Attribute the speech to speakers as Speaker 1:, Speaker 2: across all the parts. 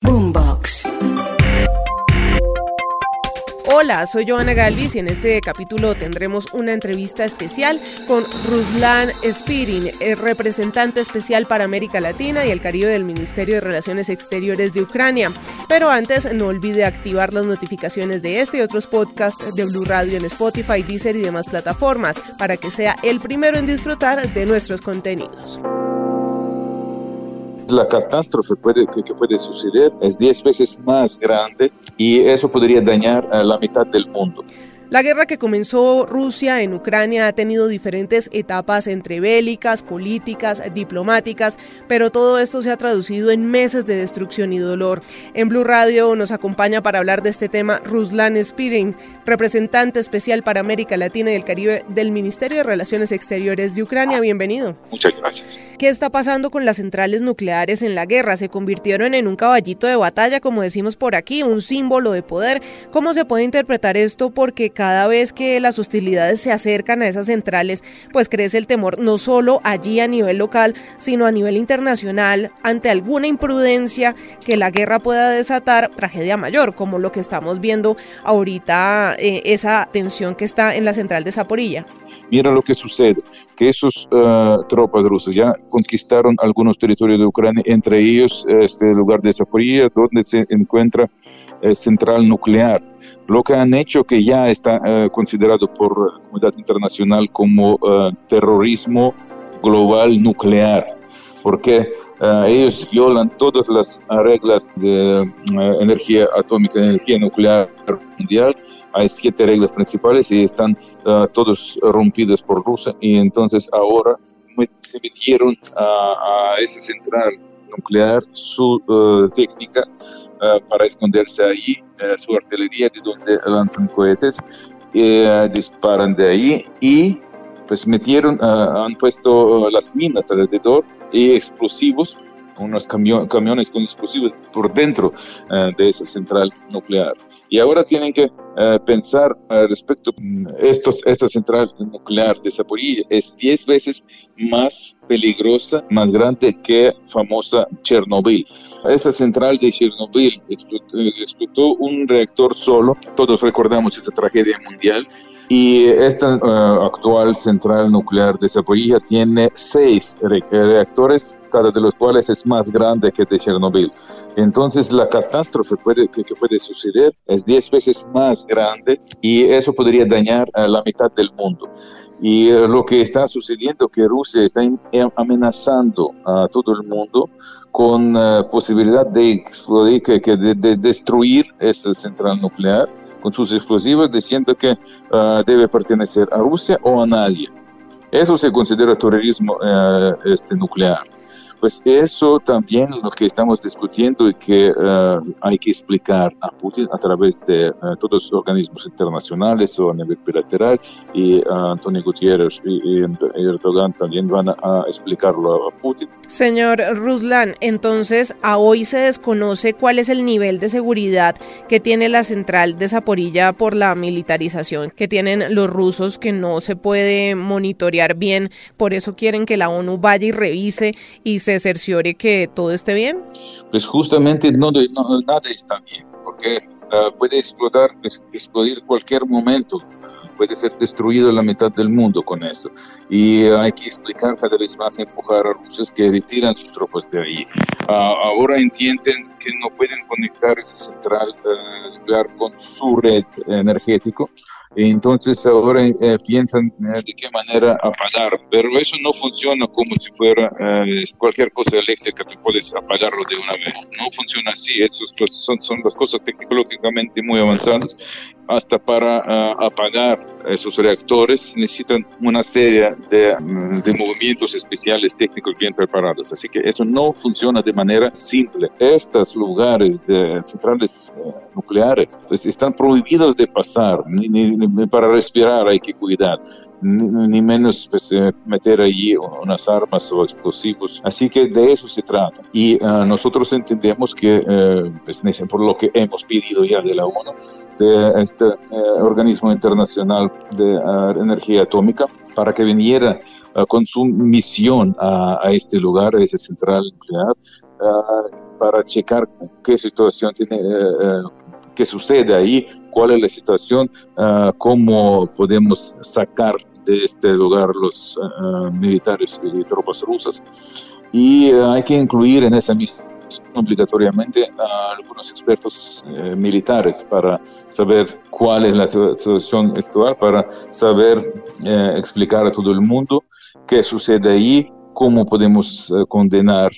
Speaker 1: Boombox.
Speaker 2: Hola, soy Joana Galvis y en este capítulo tendremos una entrevista especial con Ruslan Spirin, el representante especial para América Latina y el Caribe del Ministerio de Relaciones Exteriores de Ucrania. Pero antes, no olvide activar las notificaciones de este y otros podcasts de Blue Radio en Spotify, Deezer y demás plataformas para que sea el primero en disfrutar de nuestros contenidos
Speaker 3: la catástrofe puede, que, puede suceder es 10 veces más grande y eso podría dañar a la mitad del mundo.
Speaker 2: La guerra que comenzó Rusia en Ucrania ha tenido diferentes etapas entre bélicas, políticas, diplomáticas, pero todo esto se ha traducido en meses de destrucción y dolor. En Blue Radio nos acompaña para hablar de este tema Ruslan Spirin, representante especial para América Latina y el Caribe del Ministerio de Relaciones Exteriores de Ucrania. Bienvenido.
Speaker 3: Muchas gracias.
Speaker 2: ¿Qué está pasando con las centrales nucleares en la guerra? Se convirtieron en un caballito de batalla, como decimos por aquí, un símbolo de poder. ¿Cómo se puede interpretar esto? Porque cada vez que las hostilidades se acercan a esas centrales, pues crece el temor no solo allí a nivel local, sino a nivel internacional ante alguna imprudencia que la guerra pueda desatar tragedia mayor, como lo que estamos viendo ahorita, eh, esa tensión que está en la central de Zaporilla.
Speaker 3: Mira lo que sucede, que esos eh, tropas rusas ya conquistaron algunos territorios de Ucrania, entre ellos este lugar de Zaporilla, donde se encuentra eh, central nuclear lo que han hecho que ya está eh, considerado por la comunidad internacional como eh, terrorismo global nuclear, porque eh, ellos violan todas las reglas de energía atómica, energía nuclear mundial. Hay siete reglas principales y están todos rompidas por Rusia y entonces ahora se metieron a, a esa central nuclear su técnica eh, para esconderse ahí, eh, su artillería de donde lanzan cohetes, disparan de ahí y pues metieron, han puesto las minas alrededor y explosivos unos camiones con explosivos por dentro de esa central nuclear. Y ahora tienen que eh, pensar uh, respecto a mm, estos, esta central nuclear de Zaporilla es 10 veces más peligrosa, más grande que famosa Chernobyl. Esta central de Chernobyl explotó, explotó un reactor solo, todos recordamos esta tragedia mundial, y esta actual central nuclear de Zaporilla tiene seis reactores cada de los cuales es más grande que de Chernobyl. Entonces la catástrofe puede, que, puede suceder es 10 veces más grande y eso podría dañar a la mitad del mundo. Y eh, lo que está sucediendo que Rusia está amenazando a todo el mundo con uh, posibilidad de explodir, que, que de, de, destruir esta central nuclear con sus explosivos, diciendo que uh, debe pertenecer a Rusia o a nadie. Eso se considera terrorismo uh, este, nuclear. Pues eso también lo que estamos discutiendo y que eh, hay que explicar a Putin a través de eh, todos los organismos internacionales o a nivel bilateral y Antonio Gutiérrez y, Erdogan también van a, explicarlo a Putin.
Speaker 2: Señor Ruslan, entonces a hoy se desconoce cuál es el nivel de seguridad que tiene la central de Zaporilla por la militarización que tienen los rusos que no se puede monitorear bien, por eso quieren que la ONU vaya y revise y se cerciore que todo esté bien?
Speaker 3: Pues justamente no, nada está bien, porque ah, puede explotar, explodir cualquier momento, puede ser destruido la mitad del mundo con eso. Y hay que explicar cada vez más, empujar a rusos que retiran sus tropas de ahí. Ah, ahora entienden que no pueden conectar esa central uh, nuclear con su red energético entonces ahora eh, piensan eh, de qué manera apagar, pero eso no funciona como si fuera eh, cualquier cosa eléctrica que puedes apagarlo de una vez. No funciona así, eso son, son las cosas tecnológicamente muy avanzadas hasta para uh, apagar esos reactores necesitan una serie de, mm, de, movimientos especiales técnicos bien preparados. Así que eso no funciona de manera simple. Estos lugares de centrales uh, nucleares pues, están prohibidos de pasar, ni, ni, ni, para respirar hay que cuidar. Ni, menos pues, eh, meter allí unas armas o explosivos. Así que de eso se trata. Y uh, nosotros entendemos que, uh, pues, por lo que hemos pedido ya de la ONU, de este organismo internacional de energía atómica, para que viniera con su misión a, a, este lugar, a esa central nuclear, para checar qué situación tiene qué sucede ahí, cuál es la situación, uh, cómo podemos sacar de este lugar los uh, militares y tropas rusas. Y uh, hay que incluir en esa misión obligatoriamente a algunos expertos eh, militares para saber cuál es la situación actual, para saber eh, explicar a todo el mundo qué sucede ahí, cómo podemos uh, condenar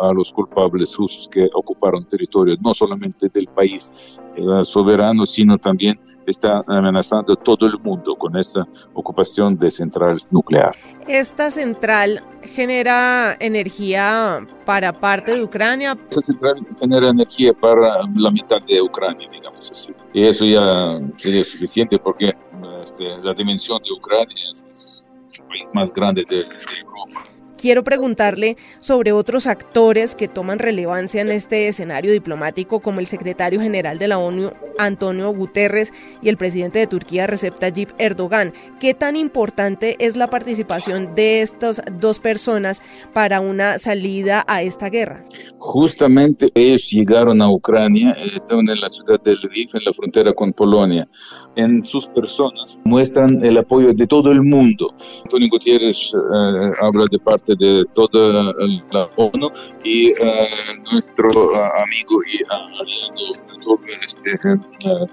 Speaker 3: a los culpables rusos que ocuparon territorios, no solamente del país uh, soberano, sino también está amenazando todo el mundo con esta ocupación de central nuclear.
Speaker 2: Esta central genera energía para parte de Ucrania.
Speaker 3: Esta central genera energía para la mitad de Ucrania, digamos así. Y eso ya sería suficiente porque este, la dimensión de Ucrania es el país más grande de, de Europa
Speaker 2: quiero preguntarle sobre otros actores que toman relevancia en este escenario diplomático, como el secretario general de la ONU, Antonio Guterres, y el presidente de Turquía, Recep Tayyip Erdogan. ¿Qué tan importante es la participación de estas dos personas para una salida a esta guerra?
Speaker 3: Justamente ellos llegaron a Ucrania, estaban en la ciudad de Lviv, en la frontera con Polonia. En sus personas muestran el apoyo de todo el mundo. Antonio Gutiérrez eh, habla de parte de toda la ONU y uh, nuestro uh, amigo y aliado este,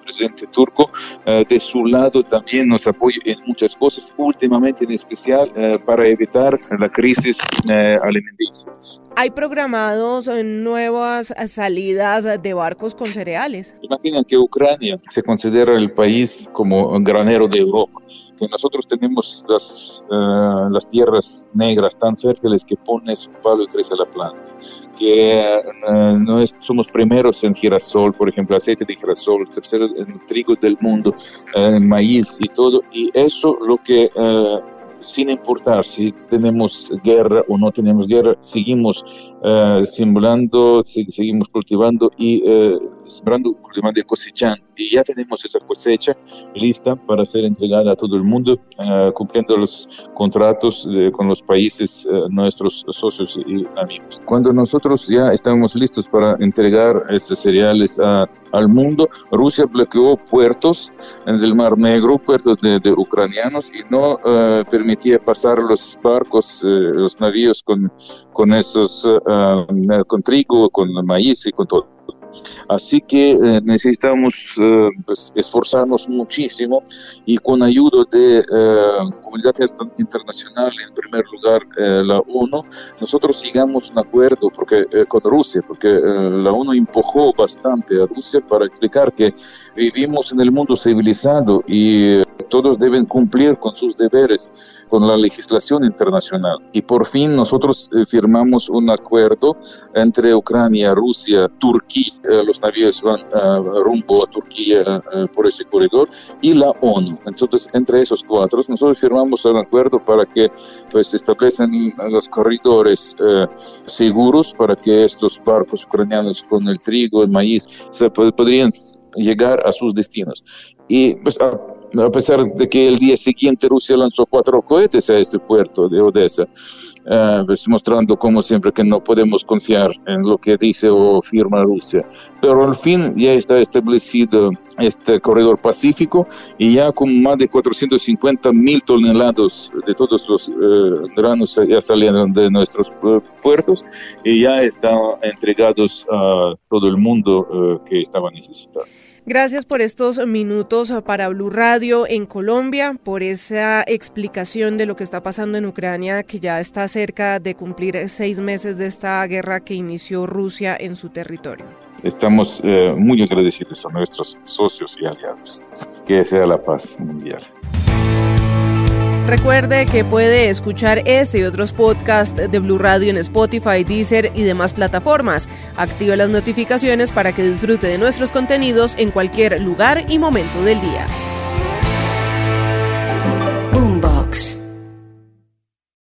Speaker 3: presidente turco de su lado también nos apoya en muchas cosas, últimamente en especial para evitar la crisis alimenticia.
Speaker 2: ¿Hay programados nuevas salidas de barcos con cereales?
Speaker 3: Imaginen que Ucrania se considera el país como granero de Europa que nosotros tenemos las, uh, las tierras negras tan fértiles que pones un palo y crece la planta, que uh, no es, somos primeros en girasol, por ejemplo, aceite de girasol, tercero en trigo del mundo, en uh, maíz y todo, y eso lo que sin importar si tenemos guerra o no tenemos guerra, seguimos uh, sembrando, seguimos cultivando y uh, sembrando, cultivando y cosechando. Y ya tenemos esa cosecha lista para ser entregada a todo el mundo, uh, cumpliendo los contratos de, con los países, nuestros socios y amigos. Cuando nosotros ya estamos listos para entregar estos cereales a, al mundo, Rusia bloqueó puertos en el Mar Negro, puertos de, de ucranianos, y no permitía pasar los barcos, eh, los navíos con, con esos, con trigo, con maíz y con todo. Así que eh, necesitamos eh, pues, esforzarnos muchísimo y con ayuda de eh, comunidad internacional, en primer lugar eh, la ONU, nosotros llegamos un acuerdo porque, con Rusia, porque la ONU empujó bastante a Rusia para explicar que vivimos en el mundo civilizado y todos deben cumplir con sus deberes, con la legislación internacional. Y por fin nosotros firmamos un acuerdo entre Ucrania, Rusia, Turquía, los navíos van uh, rumbo a Turquía por ese corredor, y la ONU. Entonces, entre esos cuatro, nosotros firmamos un acuerdo para que pues, establecen los corredores seguros para que estos barcos ucranianos con el trigo, el maíz, se podrían llegar a sus destinos. Y pues, a pesar de que el día siguiente Rusia lanzó cuatro cohetes a este puerto de Odessa, uh, pues mostrando como siempre que no podemos confiar en lo que dice o firma Rusia. Pero al fin ya está establecido este corredor pacífico y ya con más de 450 mil toneladas de todos los uh, granos ya salieron de nuestros uh, puertos y ya están entregados a todo el mundo que estaba necesitando.
Speaker 2: Gracias por estos minutos para Blue Radio en Colombia, por esa explicación de lo que está pasando en Ucrania, que ya está cerca de cumplir seis meses de esta guerra que inició Rusia en su territorio.
Speaker 3: estamos eh, muy agradecidos a nuestros socios y aliados. Que sea la paz mundial.
Speaker 2: Recuerde que puede escuchar este y otros podcasts de Blue Radio en Spotify, Deezer y demás plataformas. Activa las notificaciones para que disfrute de nuestros contenidos en cualquier lugar y momento del día.